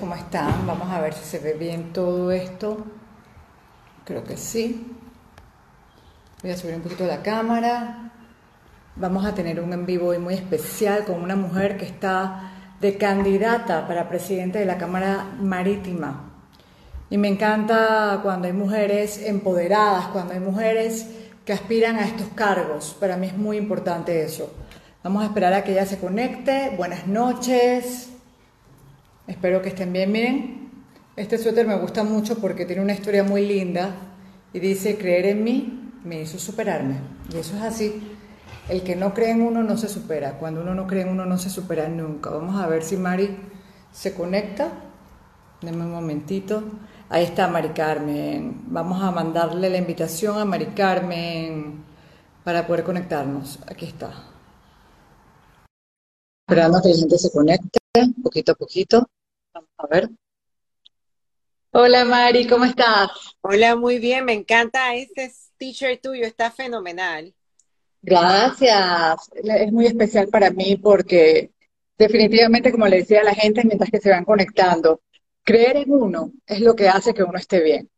¿cómo están? Vamos a ver si se ve bien todo esto. Creo que sí. Voy a subir un poquito la cámara. Vamos a tener un en vivo hoy muy especial con una mujer que está de candidata para presidente de la Cámara Marítima. Y me encanta cuando hay mujeres empoderadas, cuando hay mujeres que aspiran a estos cargos. Para mí es muy importante eso. Vamos a esperar a que ella se conecte. Buenas noches. Espero que estén bien. Miren, este suéter me gusta mucho porque tiene una historia muy linda y dice, creer en mí me hizo superarme. Y eso es así. El que no cree en uno no se supera. Cuando uno no cree en uno no se supera nunca. Vamos a ver si Mari se conecta. Denme un momentito. Ahí está Mari Carmen. Vamos a mandarle la invitación a Mari Carmen para poder conectarnos. Aquí está. Esperando que la gente se conecte poquito a poquito. Vamos a ver. Hola Mari, ¿cómo estás? Hola, muy bien, me encanta este teacher tuyo, está fenomenal. Gracias, es muy especial para mí porque definitivamente, como le decía a la gente mientras que se van conectando, creer en uno es lo que hace que uno esté bien.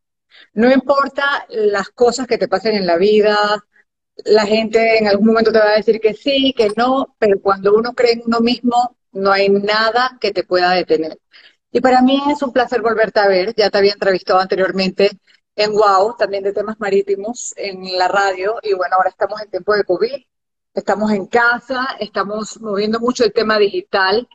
No importa las cosas que te pasen en la vida, la gente en algún momento te va a decir que sí, que no, pero cuando uno cree en uno mismo, no hay nada que te pueda detener. Y para mí es un placer volverte a ver. Ya te había entrevistado anteriormente en WOW, también de temas marítimos en la radio. Y bueno, ahora estamos en tiempo de COVID, estamos en casa, estamos moviendo mucho el tema digital,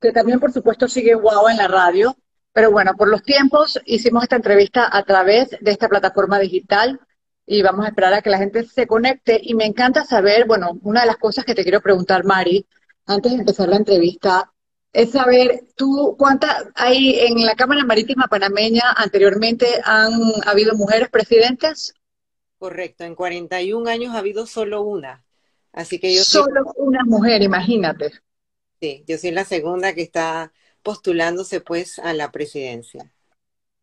que también por supuesto sigue WOW en la radio. Pero bueno, por los tiempos hicimos esta entrevista a través de esta plataforma digital y vamos a esperar a que la gente se conecte. Y me encanta saber, bueno, una de las cosas que te quiero preguntar, Mari, antes de empezar la entrevista, es saber, tú, ¿cuántas hay en la Cámara Marítima Panameña anteriormente han habido mujeres presidentes? Correcto, en 41 años ha habido solo una. Así que yo Solo una mujer, imagínate. Sí, yo soy la segunda que está postulándose pues a la presidencia.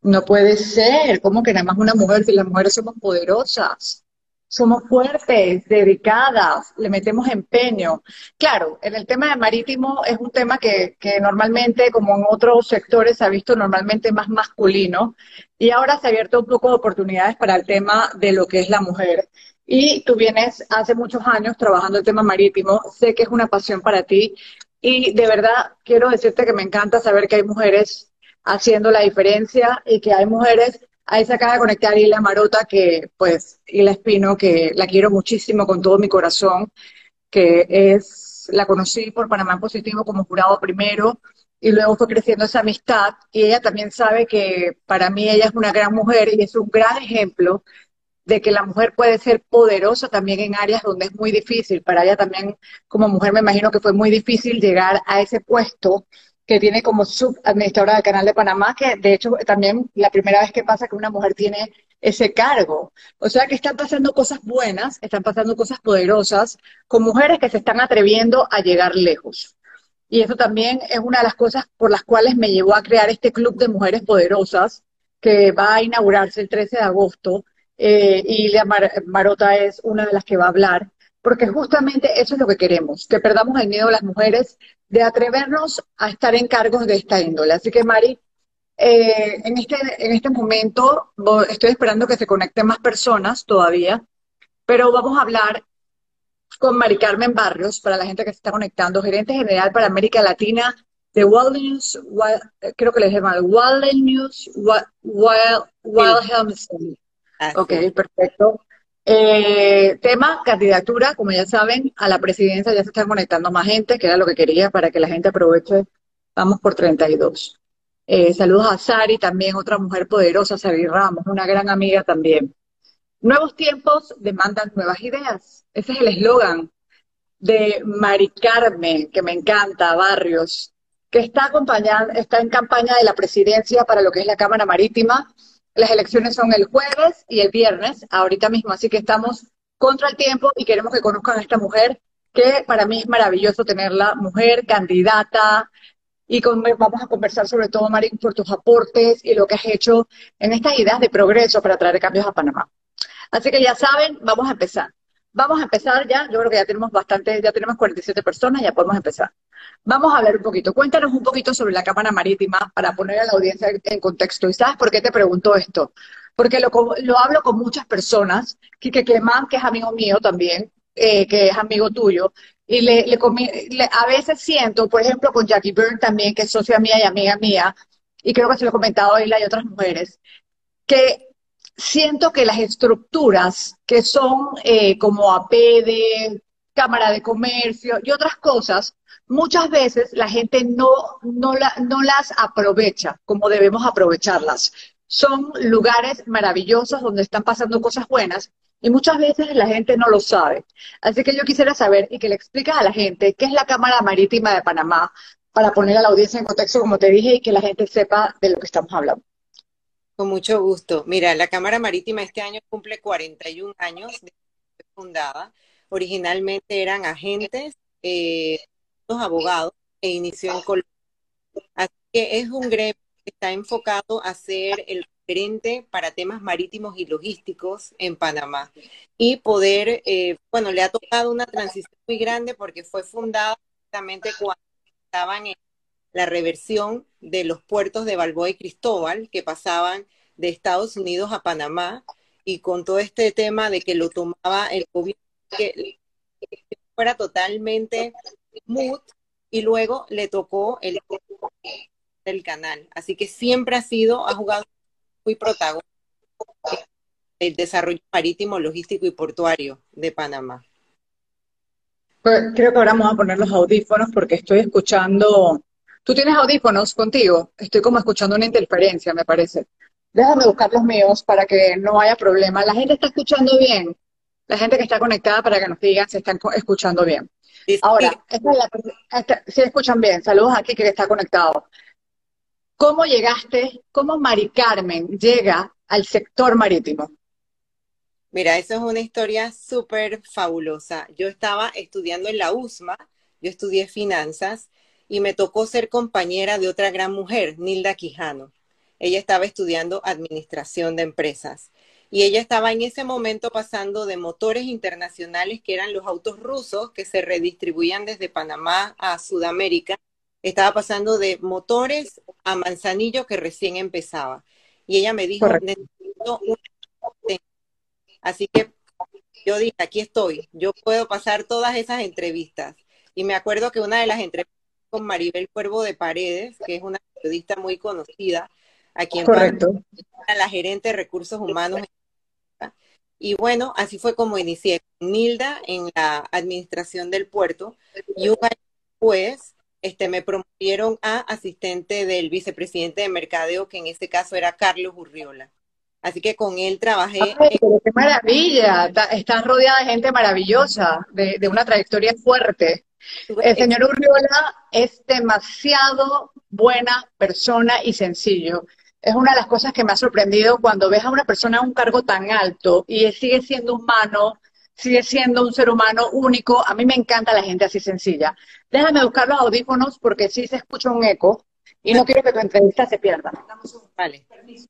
No puede ser, ¿cómo que nada más una mujer si las mujeres somos poderosas? Somos fuertes, dedicadas, le metemos empeño. Claro, en el tema de marítimo es un tema que, que, normalmente, como en otros sectores, se ha visto normalmente más masculino y ahora se ha abierto un poco de oportunidades para el tema de lo que es la mujer. Y tú vienes hace muchos años trabajando el tema marítimo, sé que es una pasión para ti y de verdad quiero decirte que me encanta saber que hay mujeres haciendo la diferencia y que hay mujeres Ahí se acaba de conectar Ila Marota, que pues, Ila Espino, que la quiero muchísimo con todo mi corazón, que es, la conocí por Panamá Positivo como jurado primero, y luego fue creciendo esa amistad, y ella también sabe que para mí ella es una gran mujer y es un gran ejemplo de que la mujer puede ser poderosa también en áreas donde es muy difícil. Para ella también, como mujer, me imagino que fue muy difícil llegar a ese puesto que tiene como subadministradora del Canal de Panamá, que de hecho también la primera vez que pasa que una mujer tiene ese cargo. O sea que están pasando cosas buenas, están pasando cosas poderosas con mujeres que se están atreviendo a llegar lejos. Y eso también es una de las cosas por las cuales me llevó a crear este club de mujeres poderosas que va a inaugurarse el 13 de agosto. Eh, y Ilia Marota es una de las que va a hablar porque justamente eso es lo que queremos, que perdamos el miedo a las mujeres de atrevernos a estar en cargos de esta índole. Así que, Mari, eh, en, este, en este momento estoy esperando que se conecten más personas todavía, pero vamos a hablar con Mari Carmen Barrios, para la gente que se está conectando, gerente general para América Latina de Wild News, creo que les llama Wild News, Wild, Wild, Ok, perfecto. Eh, tema, candidatura, como ya saben, a la presidencia ya se están conectando más gente, que era lo que quería para que la gente aproveche. Vamos por 32. Eh, saludos a Sari, también otra mujer poderosa, Sari Ramos, una gran amiga también. Nuevos tiempos demandan nuevas ideas. Ese es el eslogan de Mari Carmen, que me encanta, Barrios, que está, acompañando, está en campaña de la presidencia para lo que es la Cámara Marítima las elecciones son el jueves y el viernes, ahorita mismo, así que estamos contra el tiempo y queremos que conozcan a esta mujer, que para mí es maravilloso tenerla, mujer, candidata, y vamos a conversar sobre todo, Marín, por tus aportes y lo que has hecho en estas ideas de progreso para traer cambios a Panamá. Así que ya saben, vamos a empezar. Vamos a empezar ya, yo creo que ya tenemos bastante, ya tenemos 47 personas, ya podemos empezar. Vamos a hablar un poquito. Cuéntanos un poquito sobre la Cámara Marítima para poner a la audiencia en contexto. ¿Y sabes por qué te pregunto esto? Porque lo, lo hablo con muchas personas, Quique Clemán, que es amigo mío también, eh, que es amigo tuyo, y le, le, a veces siento, por ejemplo, con Jackie Byrne también, que es socia mía y amiga mía, y creo que se lo he comentado a y otras mujeres, que siento que las estructuras que son eh, como APD, Cámara de Comercio y otras cosas, muchas veces la gente no, no, la, no las aprovecha como debemos aprovecharlas. Son lugares maravillosos donde están pasando cosas buenas y muchas veces la gente no lo sabe. Así que yo quisiera saber y que le expliques a la gente qué es la Cámara Marítima de Panamá para poner a la audiencia en contexto, como te dije, y que la gente sepa de lo que estamos hablando. Con mucho gusto. Mira, la Cámara Marítima este año cumple 41 años de fundada. Originalmente eran agentes, eh, abogados, e inició en Colombia. Así que es un gremio que está enfocado a ser el referente para temas marítimos y logísticos en Panamá. Y poder, eh, bueno, le ha tocado una transición muy grande porque fue fundada justamente cuando estaban en la reversión de los puertos de Balboa y Cristóbal que pasaban de Estados Unidos a Panamá y con todo este tema de que lo tomaba el gobierno que fuera totalmente mood y luego le tocó el del canal. Así que siempre ha sido, ha jugado muy protagónico el desarrollo marítimo, logístico y portuario de Panamá. Pues, creo que ahora vamos a poner los audífonos porque estoy escuchando. ¿Tú tienes audífonos contigo? Estoy como escuchando una interferencia, me parece. Déjame buscar los míos para que no haya problema. ¿La gente está escuchando bien? La gente que está conectada para que nos digan si están escuchando bien. Ahora, si escuchan bien, saludos aquí que está conectado. ¿Cómo llegaste, cómo Mari Carmen llega al sector marítimo? Mira, eso es una historia súper fabulosa. Yo estaba estudiando en la USMA, yo estudié finanzas y me tocó ser compañera de otra gran mujer, Nilda Quijano. Ella estaba estudiando administración de empresas y ella estaba en ese momento pasando de motores internacionales, que eran los autos rusos que se redistribuían desde Panamá a Sudamérica. Estaba pasando de motores a Manzanillo que recién empezaba. Y ella me dijo, necesito Así que yo dije, aquí estoy, yo puedo pasar todas esas entrevistas. Y me acuerdo que una de las entrevistas con Maribel Cuervo de Paredes, que es una periodista muy conocida, aquí en Correcto. la gerente de recursos humanos. Y bueno, así fue como inicié con Nilda en la administración del puerto y un año después este, me promovieron a asistente del vicepresidente de mercadeo, que en este caso era Carlos Urriola. Así que con él trabajé. ¡Qué maravilla! Estás rodeada de gente maravillosa, de, una trayectoria fuerte. El señor Urriola es demasiado buena persona y sencillo. Es una de las cosas que me ha sorprendido cuando ves a una persona en un cargo tan alto y sigue siendo humano, sigue siendo un ser humano único. A mí me encanta la gente así sencilla. Déjame buscar los audífonos porque sí se escucha un eco y no quiero que tu entrevista se pierda. Vale. Permiso.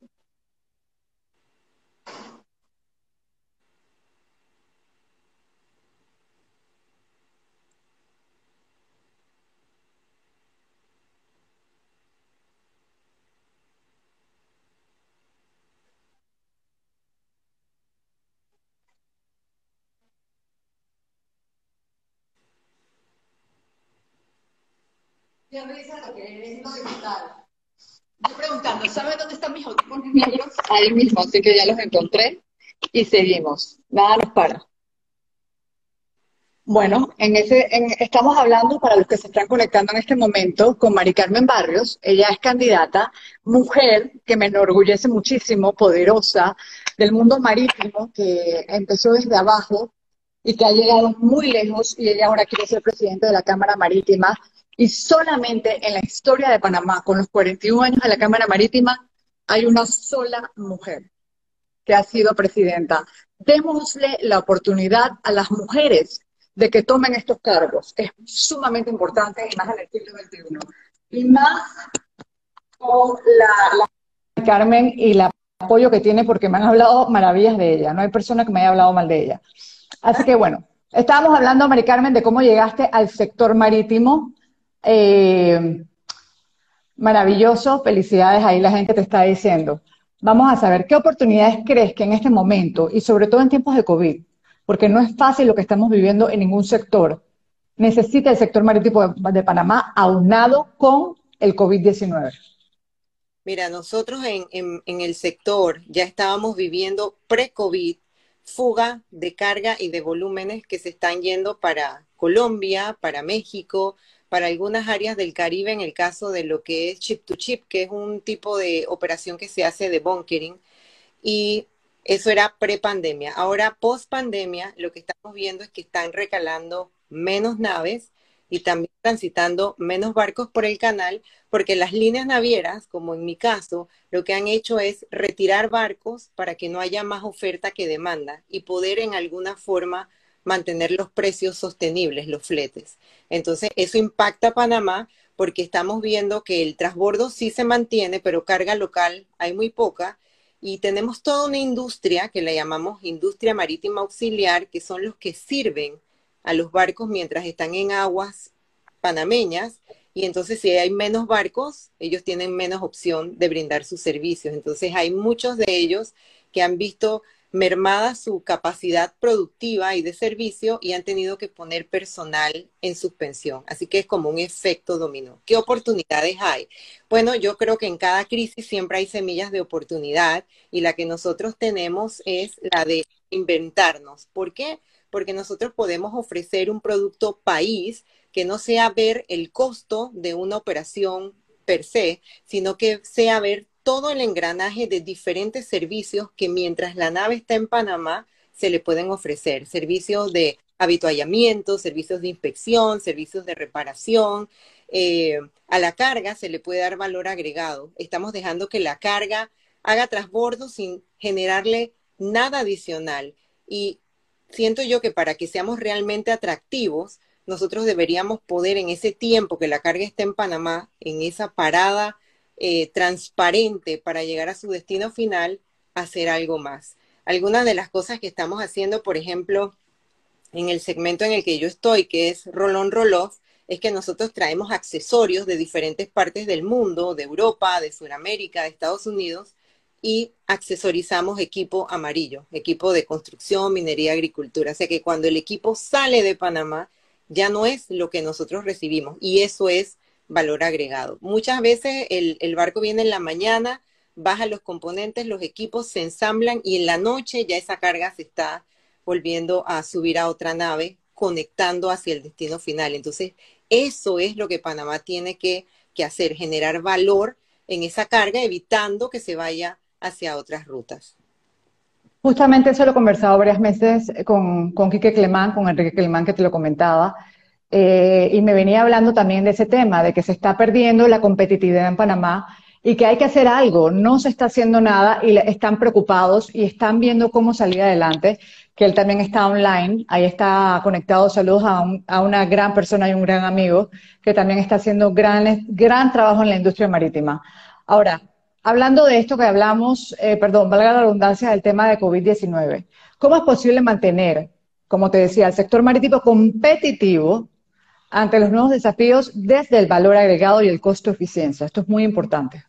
Yo preguntando, ¿sabe dónde están mis audífonos negros? Ahí mismo, así que ya los encontré y seguimos. Nada nos para. Bueno, en ese, estamos hablando para los que se están conectando en este momento con Mari Carmen Barrios. Ella es candidata, mujer que me enorgullece muchísimo, poderosa, del mundo marítimo, que empezó desde abajo y que ha llegado muy lejos y ella ahora quiere ser presidente de la Cámara Marítima y solamente en la historia de Panamá, con los 41 años de la Cámara Marítima, hay una sola mujer que ha sido presidenta. Démosle la oportunidad a las mujeres de que tomen estos cargos. Es sumamente importante, y más en el siglo XXI. Y más con la, la Carmen y el apoyo que tiene, porque me han hablado maravillas de ella. No hay persona que me haya hablado mal de ella. Así que bueno, estábamos hablando, Mari Carmen, de cómo llegaste al sector marítimo Eh, maravilloso, felicidades, ahí la gente te está diciendo. Vamos a saber, ¿qué oportunidades crees que en este momento, y sobre todo en tiempos de COVID, porque no es fácil lo que estamos viviendo en ningún sector, necesita el sector marítimo de, Panamá aunado con el COVID-19? Mira, nosotros en, el sector ya estábamos viviendo pre-COVID fuga de carga y de volúmenes que se están yendo para Colombia, para México, para algunas áreas del Caribe en el caso de lo que es chip to chip, que es un tipo de operación que se hace de bunkering. Y eso era pre-pandemia. Ahora, post-pandemia, lo que estamos viendo es que están recalando menos naves y también transitando menos barcos por el canal, porque las líneas navieras, como en mi caso, lo que han hecho es retirar barcos para que no haya más oferta que demanda y poder en alguna forma mantener los precios sostenibles, los fletes. Entonces, eso impacta a Panamá porque estamos viendo que el transbordo sí se mantiene, pero carga local hay muy poca. Y tenemos toda una industria que la llamamos industria marítima auxiliar, que son los que sirven a los barcos mientras están en aguas panameñas y entonces si hay menos barcos, ellos tienen menos opción de brindar sus servicios. Entonces hay muchos de ellos que han visto mermada su capacidad productiva y de servicio y han tenido que poner personal en suspensión. Así que es como un efecto dominó. ¿Qué oportunidades hay? Bueno, yo creo que en cada crisis siempre hay semillas de oportunidad y la que nosotros tenemos es la de inventarnos. ¿Por qué? porque nosotros podemos ofrecer un producto país que no sea ver el costo de una operación per se, sino que sea ver todo el engranaje de diferentes servicios que mientras la nave está en Panamá se le pueden ofrecer. Servicios de habituallamiento, servicios de inspección, servicios de reparación. Eh, a la carga se le puede dar valor agregado. Estamos dejando que la carga haga trasbordo sin generarle nada adicional. Y siento yo que para que seamos realmente atractivos, nosotros deberíamos poder en ese tiempo que la carga está en Panamá, en esa parada eh, transparente para llegar a su destino final, hacer algo más. Algunas de las cosas que estamos haciendo, por ejemplo, en el segmento en el que yo estoy, que es Rolón Roloff, es que nosotros traemos accesorios de diferentes partes del mundo, de Europa, de Sudamérica, de Estados Unidos, y accesorizamos equipo amarillo, equipo de construcción, minería, agricultura. O sea que cuando el equipo sale de Panamá, ya no es lo que nosotros recibimos y eso es valor agregado. Muchas veces el, el barco viene en la mañana, baja los componentes, los equipos se ensamblan y en la noche ya esa carga se está volviendo a subir a otra nave, conectando hacia el destino final. Entonces, eso es lo que Panamá tiene que, hacer, generar valor en esa carga, evitando que se vaya hacia otras rutas. Justamente eso lo he conversado varias veces con, con Quique Clemán, con Enrique Clemán, que te lo comentaba, eh, y me venía hablando también de ese tema, de que se está perdiendo la competitividad en Panamá y que hay que hacer algo. No se está haciendo nada y están preocupados y están viendo cómo salir adelante, que él también está online, ahí está conectado. Saludos a, a una gran persona y un gran amigo que también está haciendo gran, gran trabajo en la industria marítima. Ahora, Hablando de esto que hablamos, eh, perdón, valga la redundancia del tema de COVID-19, ¿cómo es posible mantener, como te decía, el sector marítimo competitivo ante los nuevos desafíos desde el valor agregado y el costo-eficiencia? Esto es muy importante.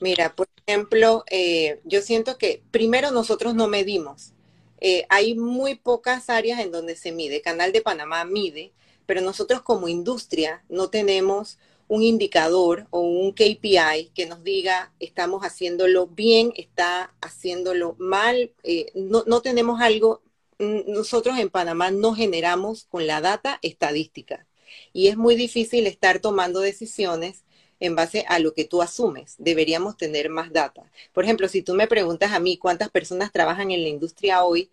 Mira, por ejemplo, eh, yo siento que primero nosotros no medimos. Eh, hay muy pocas áreas en donde se mide. Canal de Panamá mide, pero nosotros como industria no tenemos un indicador o un KPI que nos diga estamos haciéndolo bien, está haciéndolo mal, eh, no, no tenemos algo, nosotros en Panamá no generamos con la data estadística y es muy difícil estar tomando decisiones en base a lo que tú asumes. Deberíamos tener más data. Por ejemplo, si tú me preguntas a mí cuántas personas trabajan en la industria hoy,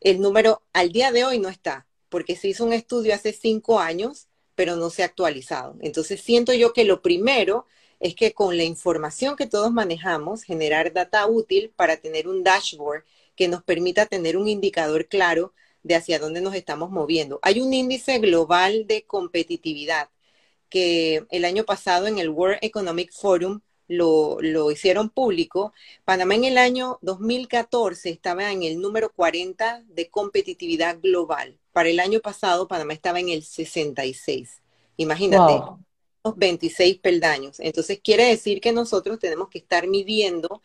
el número al día de hoy no está, porque se hizo un estudio hace cinco años pero no se ha actualizado. Entonces siento yo que lo primero es que con la información que todos manejamos, generar data útil para tener un dashboard que nos permita tener un indicador claro de hacia dónde nos estamos moviendo. Hay un índice global de competitividad que el año pasado en el World Economic Forum lo, lo, hicieron público. Panamá en el año 2014 estaba en el número 40 de competitividad global. Para el año pasado, Panamá estaba en el 66. Imagínate, 26 peldaños. Entonces quiere decir que nosotros tenemos que estar midiendo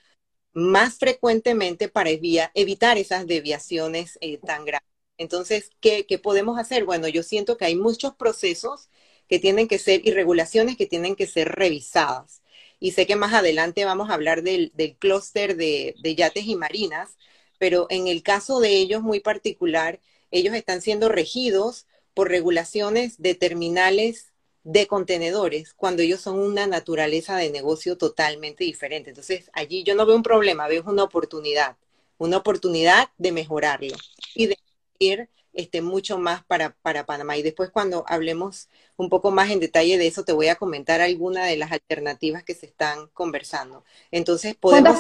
más frecuentemente para evitar esas deviaciones eh, tan grandes. Entonces, ¿qué, podemos hacer? Bueno, yo siento que hay muchos procesos que tienen que ser y regulaciones que tienen que ser revisadas. Y sé que más adelante vamos a hablar del, del clúster de, de yates y marinas, pero en el caso de ellos muy particular, ellos están siendo regidos por regulaciones de terminales de contenedores cuando ellos son una naturaleza de negocio totalmente diferente. Entonces, allí yo no veo un problema, veo una oportunidad, una oportunidad de mejorarlo y de ir este, mucho más para, para Panamá. Y después cuando hablemos un poco más en detalle de eso, te voy a comentar algunas de las alternativas que se están conversando. Entonces, podemos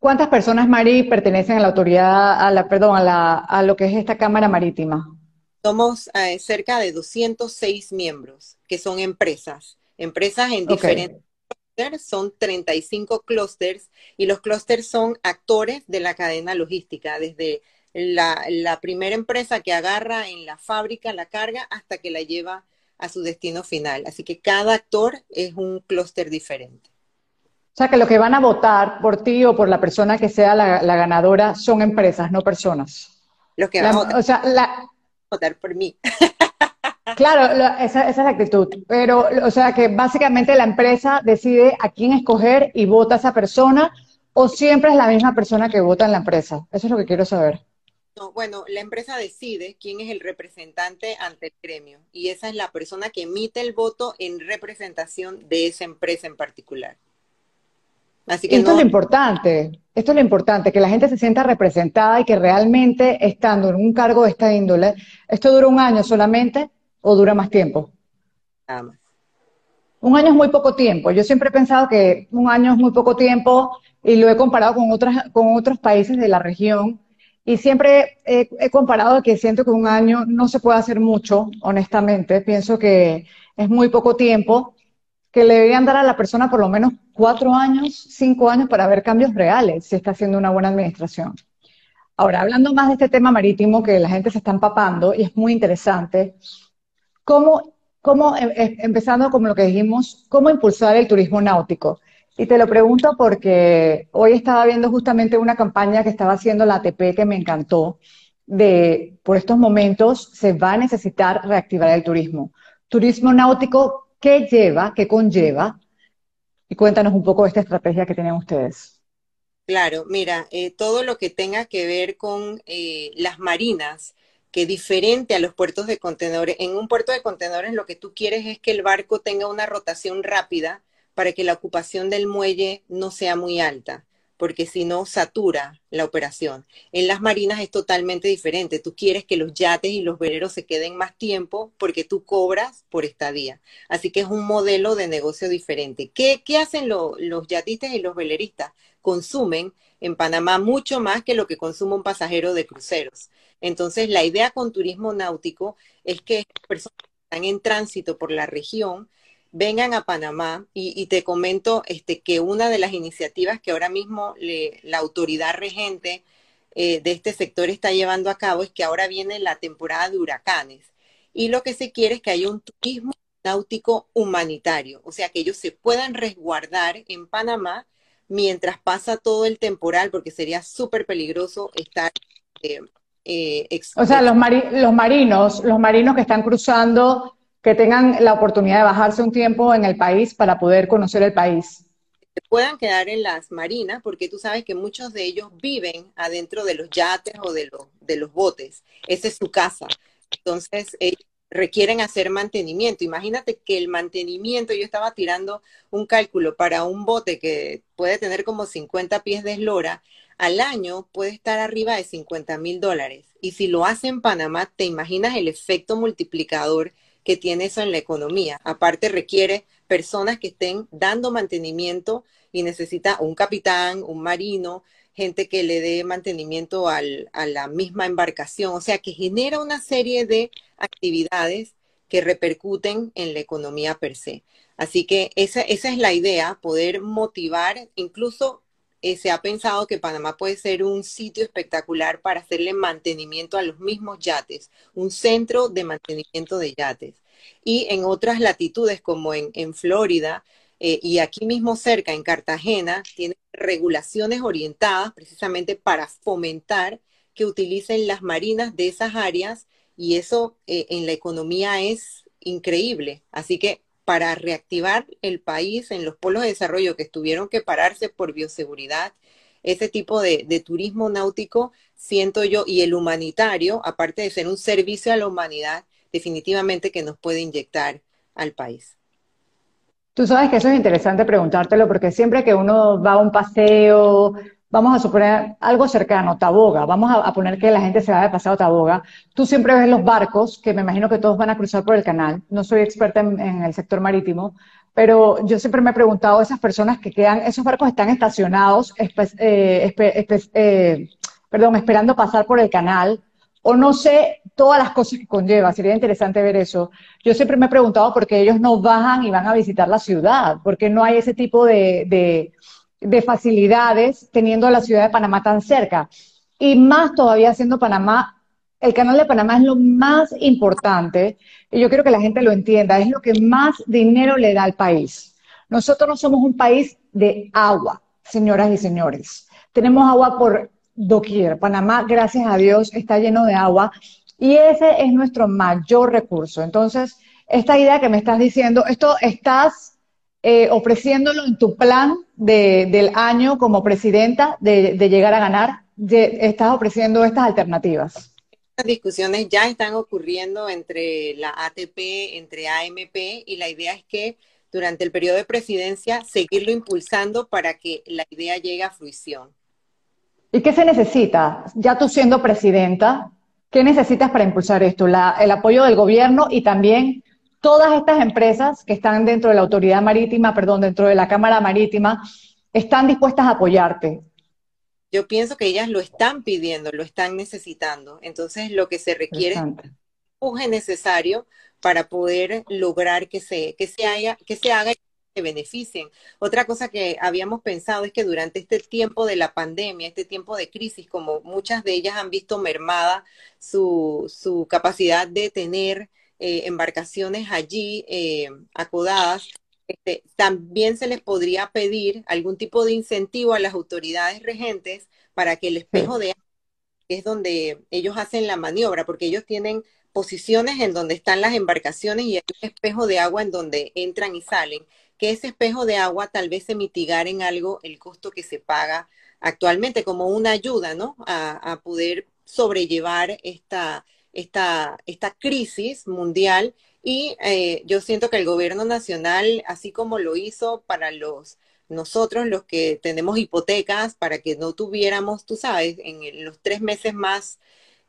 ¿Cuántas personas, Mari, pertenecen a la autoridad, a la, perdón, a, la, a lo que es esta Cámara Marítima? Somos eh, cerca de 206 miembros, que son empresas, empresas en diferentes clústeres, son 35 clústeres, y los clústeres son actores de la cadena logística, desde la, la primera empresa que agarra en la fábrica la carga hasta que la lleva a su destino final. Así que cada actor es un clúster diferente. O sea, que los que van a votar por ti o por la persona que sea la, ganadora son empresas, no personas. Los que van a votar, o sea, la, votar por mí. Claro, esa, esa, es la actitud. Pero, o sea, que básicamente la empresa decide a quién escoger y vota a esa persona, o siempre es la misma persona que vota en la empresa. Eso es lo que quiero saber. No, bueno, la empresa decide quién es el representante ante el gremio y esa es la persona que emite el voto en representación de esa empresa en particular. Así que esto es lo importante, esto es lo importante, que la gente se sienta representada y que realmente estando en un cargo de esta índole, ¿esto dura un año solamente o dura más tiempo? Nada más. Un año es muy poco tiempo. Yo siempre he pensado que un año es muy poco tiempo y lo he comparado con, otras, con otros países de la región. Y siempre he, he comparado que siento que un año no se puede hacer mucho, honestamente. Pienso que es muy poco tiempo que le deberían dar a la persona por lo menos cuatro años, cinco años para ver cambios reales si está haciendo una buena administración. Ahora, hablando más de este tema marítimo que la gente se está empapando y es muy interesante, ¿cómo, cómo em, em, empezando como lo que dijimos, cómo impulsar el turismo náutico? Y te lo pregunto porque hoy estaba viendo justamente una campaña que estaba haciendo la ATP que me encantó, de por estos momentos se va a necesitar reactivar el turismo. Turismo náutico ¿Qué lleva, qué conlleva? Y cuéntanos un poco de esta estrategia que tienen ustedes. Claro, mira, eh, todo lo que tenga que ver con eh, las marinas, que diferente a los puertos de contenedores, en un puerto de contenedores lo que tú quieres es que el barco tenga una rotación rápida para que la ocupación del muelle no sea muy alta porque si no satura la operación. En las marinas es totalmente diferente. Tú quieres que los yates y los veleros se queden más tiempo porque tú cobras por estadía. Así que es un modelo de negocio diferente. ¿Qué, hacen los yatistas y los veleristas? Consumen en Panamá mucho más que lo que consume un pasajero de cruceros. Entonces, la idea con turismo náutico es que personas que están en tránsito por la región vengan a Panamá y, te comento este, que una de las iniciativas que ahora mismo la autoridad regente eh, de este sector está llevando a cabo es que ahora viene la temporada de huracanes. Y lo que se quiere es que haya un turismo náutico humanitario, o sea, que ellos se puedan resguardar en Panamá mientras pasa todo el temporal, porque sería súper peligroso estar... Eh, eh, o sea, los, los marinos, los marinos que están cruzando que tengan la oportunidad de bajarse un tiempo en el país para poder conocer el país. Que puedan quedar en las marinas, porque tú sabes que muchos de ellos viven adentro de los yates o de los, de los botes. Esa es su casa. Entonces, ellos requieren hacer mantenimiento. Imagínate que el mantenimiento, yo estaba tirando un cálculo para un bote que puede tener como 50 pies de eslora, al año puede estar arriba de 50 mil dólares. Y si lo hace en Panamá, te imaginas el efecto multiplicador que tiene eso en la economía. Aparte requiere personas que estén dando mantenimiento y necesita un capitán, un marino, gente que le dé mantenimiento a la misma embarcación, o sea, que genera una serie de actividades que repercuten en la economía per se. Así que esa, es la idea, poder motivar, incluso eh, se ha pensado que Panamá puede ser un sitio espectacular para hacerle mantenimiento a los mismos yates, un centro de mantenimiento de yates. y en otras latitudes como en, Florida eh, y aquí mismo cerca, en Cartagena, tienen regulaciones orientadas precisamente para fomentar que utilicen las marinas de esas áreas y eso eh, en la economía es increíble. Así que para reactivar el país en los polos de desarrollo que tuvieron que pararse por bioseguridad, ese tipo de, de, turismo náutico, siento yo, y el humanitario, aparte de ser un servicio a la humanidad, definitivamente que nos puede inyectar al país. Tú sabes que eso es interesante preguntártelo porque siempre que uno va a un paseo, vamos a suponer algo cercano, Taboga, vamos a, poner que la gente se vaya de pasado a Taboga, tú siempre ves los barcos, que me imagino que todos van a cruzar por el canal, no soy experta en, el sector marítimo, pero yo siempre me he preguntado, esas personas que quedan, esos barcos están estacionados, eh, eh, perdón, esperando pasar por el canal, o no sé todas las cosas que conlleva, sería interesante ver eso. Yo siempre me he preguntado por qué ellos no bajan y van a visitar la ciudad, porque no hay ese tipo de, de, facilidades teniendo la ciudad de Panamá tan cerca. Y más todavía siendo Panamá, el canal de Panamá es lo más importante, y yo quiero que la gente lo entienda, es lo que más dinero le da al país. Nosotros no somos un país de agua, señoras y señores. Tenemos agua por doquier. Panamá, gracias a Dios, está lleno de agua y ese es nuestro mayor recurso. Entonces, esta idea que me estás diciendo, esto estás eh, ofreciéndolo en tu plan del año como presidenta de, llegar a ganar, estás ofreciendo estas alternativas. Estas discusiones ya están ocurriendo entre la ATP, entre AMP, y la idea es que durante el periodo de presidencia seguirlo impulsando para que la idea llegue a fruición. ¿Y qué se necesita? Ya tú siendo presidenta, ¿qué necesitas para impulsar esto? el apoyo del gobierno y también todas estas empresas que están dentro de la autoridad marítima, perdón, dentro de la Cámara Marítima, están dispuestas a apoyarte. Yo pienso que ellas lo están pidiendo, lo están necesitando. Entonces, lo que se requiere es un empuje necesario para poder lograr que se, que se, haya, que se haga que beneficien. Otra cosa que habíamos pensado es que durante este tiempo de la pandemia, este tiempo de crisis, como muchas de ellas han visto mermada su, su capacidad de tener eh, embarcaciones allí eh, acodadas, este, también se les podría pedir algún tipo de incentivo a las autoridades regentes para que el espejo de agua, que es donde ellos hacen la maniobra, porque ellos tienen posiciones en donde están las embarcaciones y hay un espejo de agua en donde entran y salen que ese espejo de agua tal vez se mitigara en algo el costo que se paga actualmente como una ayuda, ¿no? A, poder sobrellevar esta, esta, esta crisis mundial y eh, yo siento que el gobierno nacional, así como lo hizo para los nosotros los que tenemos hipotecas, para que no tuviéramos, tú sabes, en los tres meses más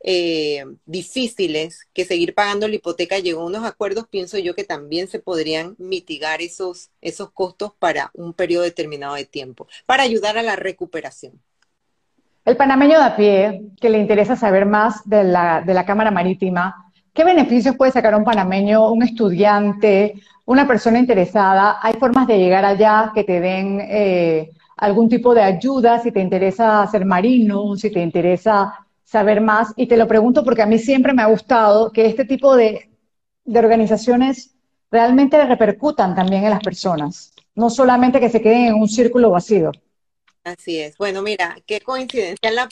eh, difíciles que seguir pagando la hipoteca, llegó a unos acuerdos, pienso yo que también se podrían mitigar esos, esos costos para un periodo determinado de tiempo, para ayudar a la recuperación. El panameño de a pie, que le interesa saber más de la, de la Cámara Marítima, ¿qué beneficios puede sacar un panameño, un estudiante, una persona interesada? ¿Hay formas de llegar allá que te den eh, algún tipo de ayuda si te interesa ser marino, si te interesa saber más. Y te lo pregunto porque a mí siempre me ha gustado que este tipo de, organizaciones realmente repercutan también en las personas, no solamente que se queden en un círculo vacío. Así es. Bueno, mira, qué coincidencia la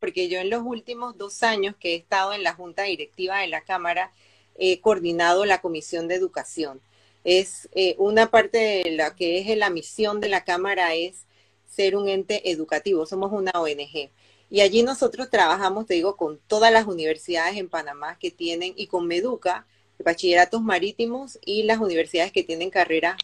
porque yo en los últimos dos años que he estado en la Junta Directiva de la Cámara he coordinado la Comisión de Educación. Es eh, una parte de la que es la misión de la Cámara es ser un ente educativo. Somos una ONG. Y allí nosotros trabajamos, te digo, con todas las universidades en Panamá que tienen, y con Meduca, bachilleratos marítimos, y las universidades que tienen carreras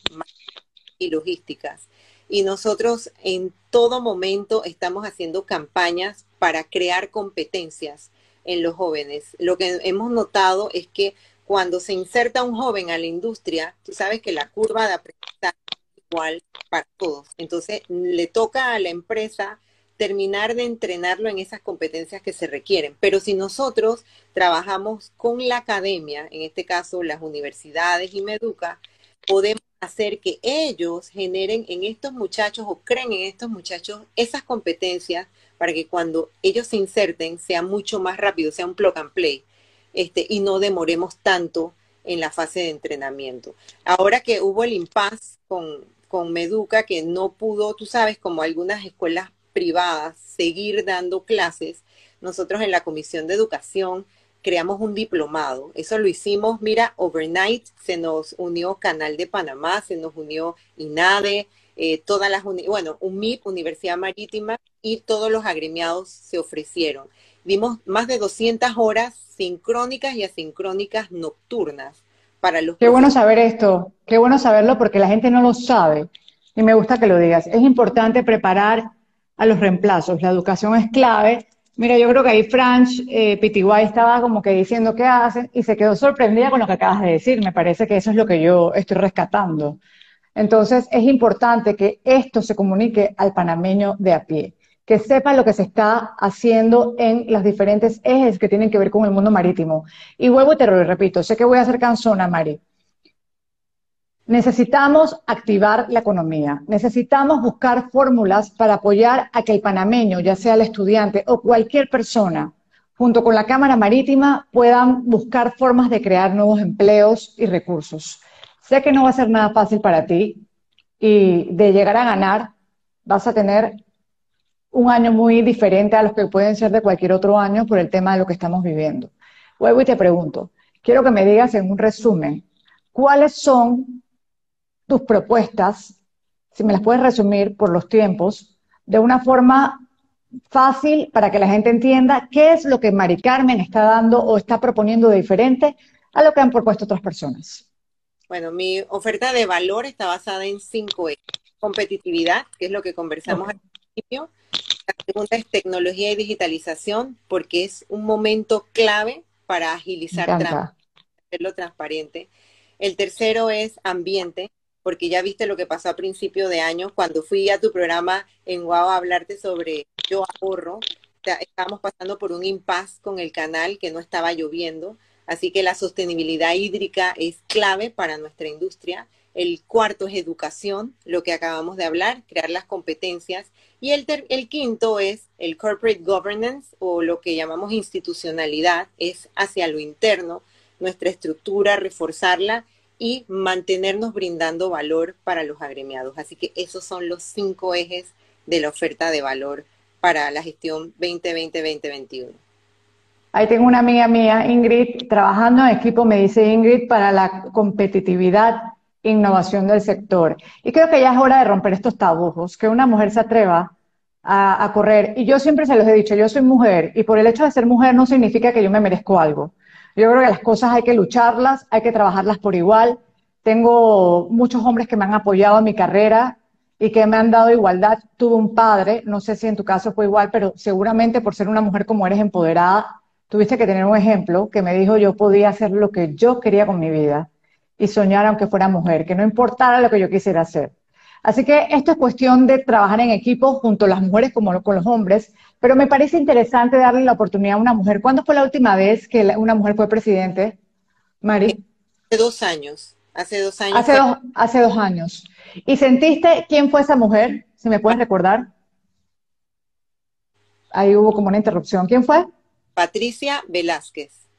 y logísticas. Y nosotros en todo momento estamos haciendo campañas para crear competencias en los jóvenes. Lo que hemos notado es que cuando se inserta un joven a la industria, tú sabes que la curva de aprendizaje es igual para todos. Entonces, le toca a la empresa terminar de entrenarlo en esas competencias que se requieren. Pero si nosotros trabajamos con la academia, en este caso las universidades y Meduca, podemos hacer que ellos generen en estos muchachos o creen en estos muchachos esas competencias para que cuando ellos se inserten sea mucho más rápido, sea un plug and play, este, y no demoremos tanto en la fase de entrenamiento. Ahora que hubo el impasse con, con Meduca, que no pudo, tú sabes, como algunas escuelas privadas, seguir dando clases, nosotros en la Comisión de Educación creamos un diplomado. Eso lo hicimos, mira, overnight, se nos unió Canal de Panamá, se nos unió INADE, eh, todas las, bueno, UMIP, Universidad Marítima, y todos los agremiados se ofrecieron. Dimos más de 200 horas sincrónicas y asincrónicas nocturnas para los... Qué bueno saber esto, qué bueno saberlo porque la gente no lo sabe y me gusta que lo digas. Es importante preparar a los reemplazos, la educación es clave Mira, yo creo que ahí Franch eh, Pitiguay estaba como que diciendo qué hacen y se quedó sorprendida con lo que acabas de decir. Me parece que eso es lo que yo estoy rescatando. Entonces, es importante que esto se comunique al panameño de a pie, que sepa lo que se está haciendo en los diferentes ejes que tienen que ver con el mundo marítimo. Y vuelvo y te lo repito, sé que voy a hacer canzona, Mari, Necesitamos activar la economía, necesitamos buscar fórmulas para apoyar a que el panameño, ya sea el estudiante o cualquier persona, junto con la Cámara Marítima, puedan buscar formas de crear nuevos empleos y recursos. Sé que no va a ser nada fácil para ti y de llegar a ganar vas a tener un año muy diferente a los que pueden ser de cualquier otro año por el tema de lo que estamos viviendo. Vuelvo y te pregunto, quiero que me digas en un resumen, ¿cuáles son tus propuestas, si me las puedes resumir por los tiempos, de una forma fácil para que la gente entienda qué es lo que Mari Carmen está dando o está proponiendo de diferente a lo que han propuesto otras personas. Bueno, mi oferta de valor está basada en cinco ejes. Competitividad, que es lo que conversamos al principio. La segunda es tecnología y digitalización, porque es un momento clave para agilizar, hacerlo transparente. El tercero es ambiente, porque ya viste lo que pasó a principio de año cuando fui a tu programa en Guau a hablarte sobre yo ahorro. Estábamos pasando por un impasse con el canal que no estaba lloviendo, así que la sostenibilidad hídrica es clave para nuestra industria. El cuarto es educación, lo que acabamos de hablar, crear las competencias. Y el, el quinto es el corporate governance o lo que llamamos institucionalidad, es hacia lo interno, nuestra estructura, reforzarla y mantenernos brindando valor para los agremiados. Así que esos son los cinco ejes de la oferta de valor para la gestión 2020-2021. Ahí tengo una amiga mía, Ingrid, trabajando en equipo, me dice Ingrid, para la competitividad e innovación del sector. Y creo que ya es hora de romper estos tabujos, que una mujer se atreva a, a, correr. Y yo siempre se los he dicho, yo soy mujer y por el hecho de ser mujer no significa que yo me merezco algo. Yo creo que las cosas hay que lucharlas, hay que trabajarlas por igual. Tengo muchos hombres que me han apoyado en mi carrera y que me han dado igualdad. Tuve un padre, no sé si en tu caso fue igual, pero seguramente por ser una mujer como eres empoderada, tuviste que tener un ejemplo que me dijo yo podía hacer lo que yo quería con mi vida y soñar aunque fuera mujer, que no importara lo que yo quisiera hacer. Así que esto es cuestión de trabajar en equipo junto a las mujeres como con los hombres, pero me parece interesante darle la oportunidad a una mujer. ¿Cuándo fue la última vez que una mujer fue presidente, Mari? Hace dos años. Hace dos años. Hace, dos, hace dos años. ¿Y sentiste quién fue esa mujer? Si me puedes recordar. Ahí hubo como una interrupción. ¿Quién fue? Patricia Velázquez.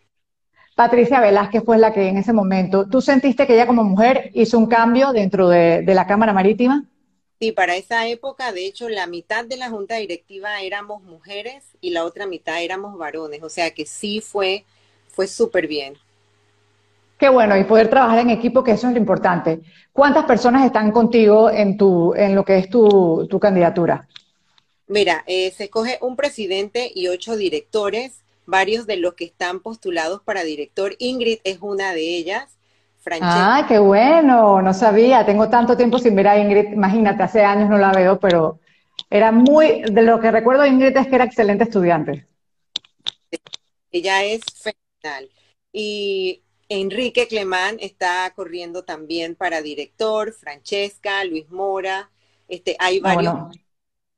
Patricia Velázquez fue la que en ese momento, ¿tú sentiste que ella como mujer hizo un cambio dentro de, la Cámara Marítima? Sí, para esa época, de hecho, la mitad de la junta directiva éramos mujeres y la otra mitad éramos varones, o sea que sí fue, fue súper bien. Qué bueno, y poder trabajar en equipo, que eso es lo importante. ¿Cuántas personas están contigo en, tu, en lo que es tu, tu candidatura? Mira, eh, se escoge un presidente y ocho directores varios de los que están postulados para director. Ingrid es una de ellas. Ah, qué bueno, no sabía, tengo tanto tiempo sin ver a Ingrid, imagínate, hace años no la veo, pero era muy, de lo que recuerdo Ingrid es que era excelente estudiante. Ella es fenomenal. Y Enrique Clemán está corriendo también para director, Francesca, Luis Mora, este, hay varios.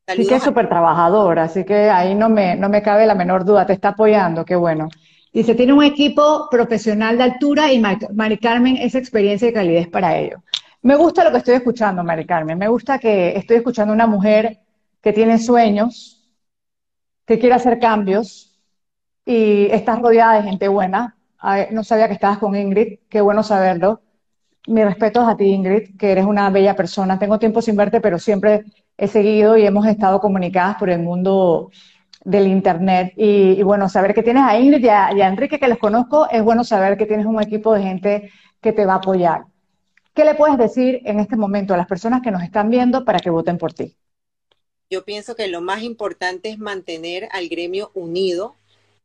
Sí que es súper trabajador, así que ahí no me, no me cabe la menor duda, te está apoyando, qué bueno. Dice, tiene un equipo profesional de altura y Mari Carmen es experiencia y calidez para ello. Me gusta lo que estoy escuchando, Mari Carmen. Me gusta que estoy escuchando una mujer que tiene sueños, que quiere hacer cambios y está rodeada de gente buena no sabía que estabas con Ingrid, qué bueno saberlo. Mi respeto a ti, Ingrid, que eres una bella persona. Tengo tiempo sin verte, pero siempre he seguido y hemos estado comunicadas por el mundo del Internet. Y, bueno, saber que tienes a Ingrid y a, Enrique, que les conozco, es bueno saber que tienes un equipo de gente que te va a apoyar. ¿Qué le puedes decir en este momento a las personas que nos están viendo para que voten por ti? Yo pienso que lo más importante es mantener al gremio unido.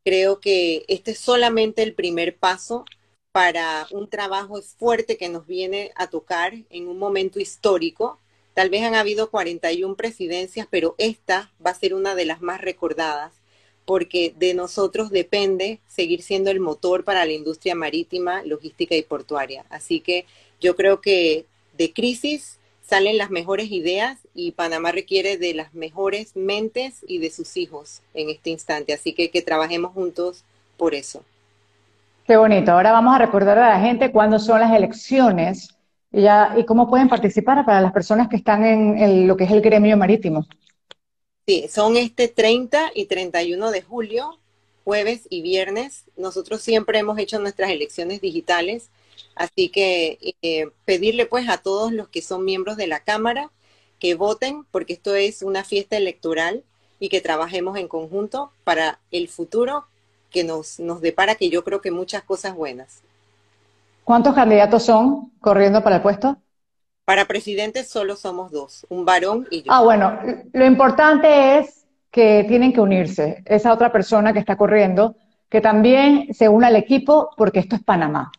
Creo que este es solamente el primer paso para un trabajo fuerte que nos viene a tocar en un momento histórico Tal vez han habido 41 presidencias, pero esta va a ser una de las más recordadas porque de nosotros depende seguir siendo el motor para la industria marítima, logística y portuaria. Así que yo creo que de crisis salen las mejores ideas y Panamá requiere de las mejores mentes y de sus hijos en este instante. Así que que trabajemos juntos por eso. Qué bonito. Ahora vamos a recordar a la gente cuándo son las elecciones y, ¿Y cómo pueden participar para las personas que están en lo que es el gremio marítimo? Sí, son este 30 y 31 de julio, jueves y viernes. Nosotros siempre hemos hecho nuestras elecciones digitales, así que eh, pedirle pues a todos los que son miembros de la Cámara que voten, porque esto es una fiesta electoral y que trabajemos en conjunto para el futuro que nos, nos depara, que yo creo que muchas cosas buenas. ¿Cuántos candidatos son corriendo para el puesto? Para presidente solo somos dos, un varón y yo. Ah, bueno, lo importante es que tienen que unirse. Esa otra persona que está corriendo, que también se una al equipo, porque esto es Panamá.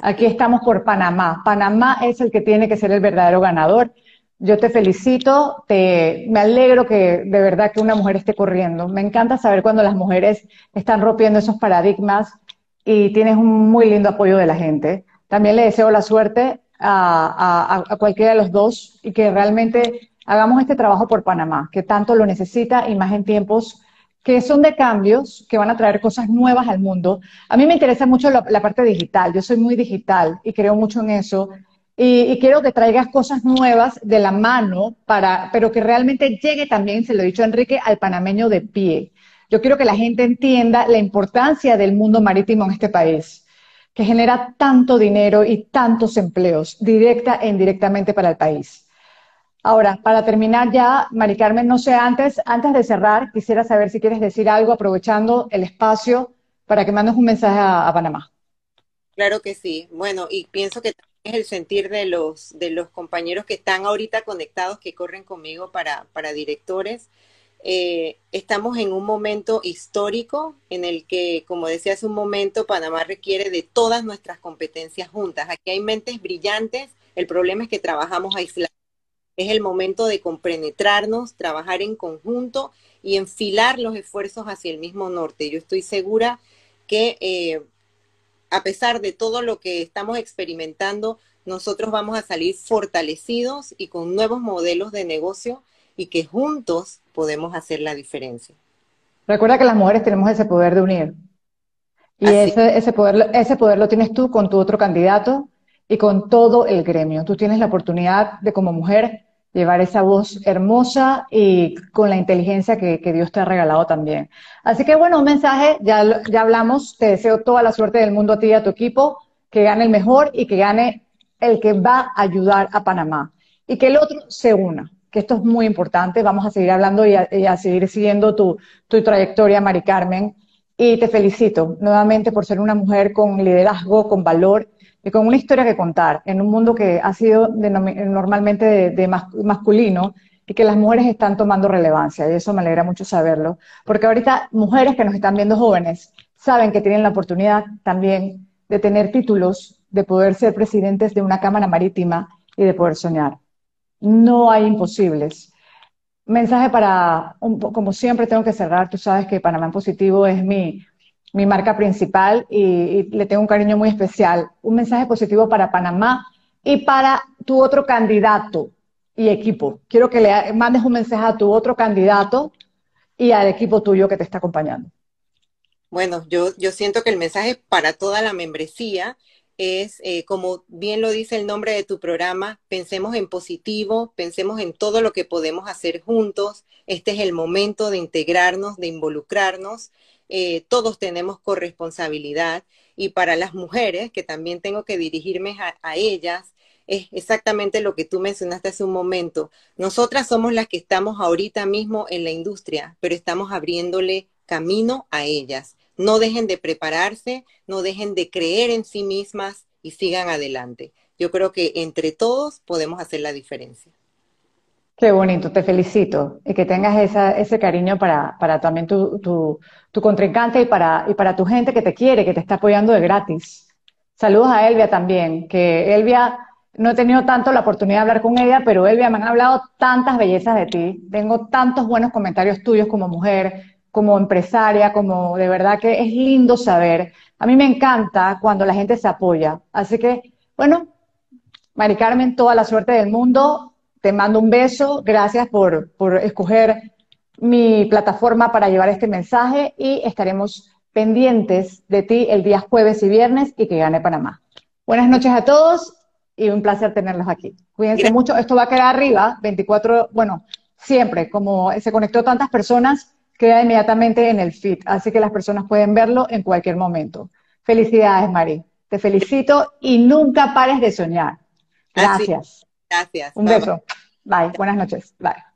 Aquí estamos por Panamá. Panamá es el que tiene que ser el verdadero ganador. Yo te felicito, te, me alegro que de verdad que una mujer esté corriendo. Me encanta saber cuando las mujeres están rompiendo esos paradigmas y tienes un muy lindo apoyo de la gente. También le deseo la suerte a, cualquiera de los dos y que realmente hagamos este trabajo por Panamá, que tanto lo necesita y más en tiempos que son de cambios, que van a traer cosas nuevas al mundo. A mí me interesa mucho la, parte digital, yo soy muy digital y creo mucho en eso. Y, y, quiero que traigas cosas nuevas de la mano, para, pero que realmente llegue también, se lo he dicho a Enrique, al panameño de pie. Yo quiero que la gente entienda la importancia del mundo marítimo en este país, que genera tanto dinero y tantos empleos, directa e indirectamente para el país. Ahora, para terminar ya, Mari Carmen, no sé, antes, antes de cerrar, quisiera saber si quieres decir algo aprovechando el espacio para que mandes un mensaje a, Panamá. Claro que sí. Bueno, y pienso que es el sentir de los, de los compañeros que están ahorita conectados, que corren conmigo para, para directores. Eh, estamos en un momento histórico en el que, como decía hace un momento, Panamá requiere de todas nuestras competencias juntas. Aquí hay mentes brillantes, el problema es que trabajamos aislados. Es el momento de compenetrarnos, trabajar en conjunto y enfilar los esfuerzos hacia el mismo norte. Yo estoy segura que eh, a pesar de todo lo que estamos experimentando, nosotros vamos a salir fortalecidos y con nuevos modelos de negocio y que juntos podemos hacer la diferencia. Recuerda que las mujeres tenemos ese poder de unir. Y ese, ese, poder, ese poder lo tienes tú con tu otro candidato y con todo el gremio. Tú tienes la oportunidad de como mujer llevar esa voz hermosa y con la inteligencia que, Dios te ha regalado también. Así que bueno, un mensaje, ya, ya hablamos, te deseo toda la suerte del mundo a ti y a tu equipo, que gane el mejor y que gane el que va a ayudar a Panamá y que el otro se una que esto es muy importante. Vamos a seguir hablando y a, seguir siguiendo tu, trayectoria, Mari Carmen. Y te felicito nuevamente por ser una mujer con liderazgo, con valor y con una historia que contar en un mundo que ha sido normalmente de, masculino y que las mujeres están tomando relevancia. Y eso me alegra mucho saberlo. Porque ahorita mujeres que nos están viendo jóvenes saben que tienen la oportunidad también de tener títulos, de poder ser presidentes de una Cámara Marítima y de poder soñar no hay imposibles. Mensaje para, como siempre tengo que cerrar, tú sabes que Panamá en Positivo es mi, marca principal y, le tengo un cariño muy especial. Un mensaje positivo para Panamá y para tu otro candidato y equipo. Quiero que le mandes un mensaje a tu otro candidato y al equipo tuyo que te está acompañando. Bueno, yo, yo siento que el mensaje para toda la membresía es, eh, como bien lo dice el nombre de tu programa, pensemos en positivo, pensemos en todo lo que podemos hacer juntos. Este es el momento de integrarnos, de involucrarnos. Eh, todos tenemos corresponsabilidad Y para las mujeres, que también tengo que dirigirme a, ellas, es exactamente lo que tú mencionaste hace un momento. Nosotras somos las que estamos ahorita mismo en la industria, pero estamos abriéndole camino a ellas. No dejen de prepararse, no dejen de creer en sí mismas y sigan adelante. Yo creo que entre todos podemos hacer la diferencia. Qué bonito, te felicito y que tengas ese cariño para, también tu, tu, contrincante y para, y para tu gente que te quiere, que te está apoyando de gratis. Saludos a Elvia también, que Elvia, no he tenido tanto la oportunidad de hablar con ella, pero Elvia me han hablado tantas bellezas de ti, tengo tantos buenos comentarios tuyos como mujer, como empresaria, como de verdad que es lindo saber. A mí me encanta cuando la gente se apoya. Así que, bueno, Mari Carmen, toda la suerte del mundo te mando un beso, gracias por, escoger mi plataforma para llevar este mensaje y estaremos pendientes de ti el día jueves y viernes y que gane Panamá. Buenas noches a todos y un placer tenerlos aquí. Cuídense mucho, esto va a quedar arriba, 24, bueno, siempre, como se conectó tantas personas, queda inmediatamente en el feed, así que las personas pueden verlo en cualquier momento. Felicidades, Mari. Te felicito y nunca pares de soñar. Gracias. Gracias. Un beso. Bye. Buenas noches. Bye.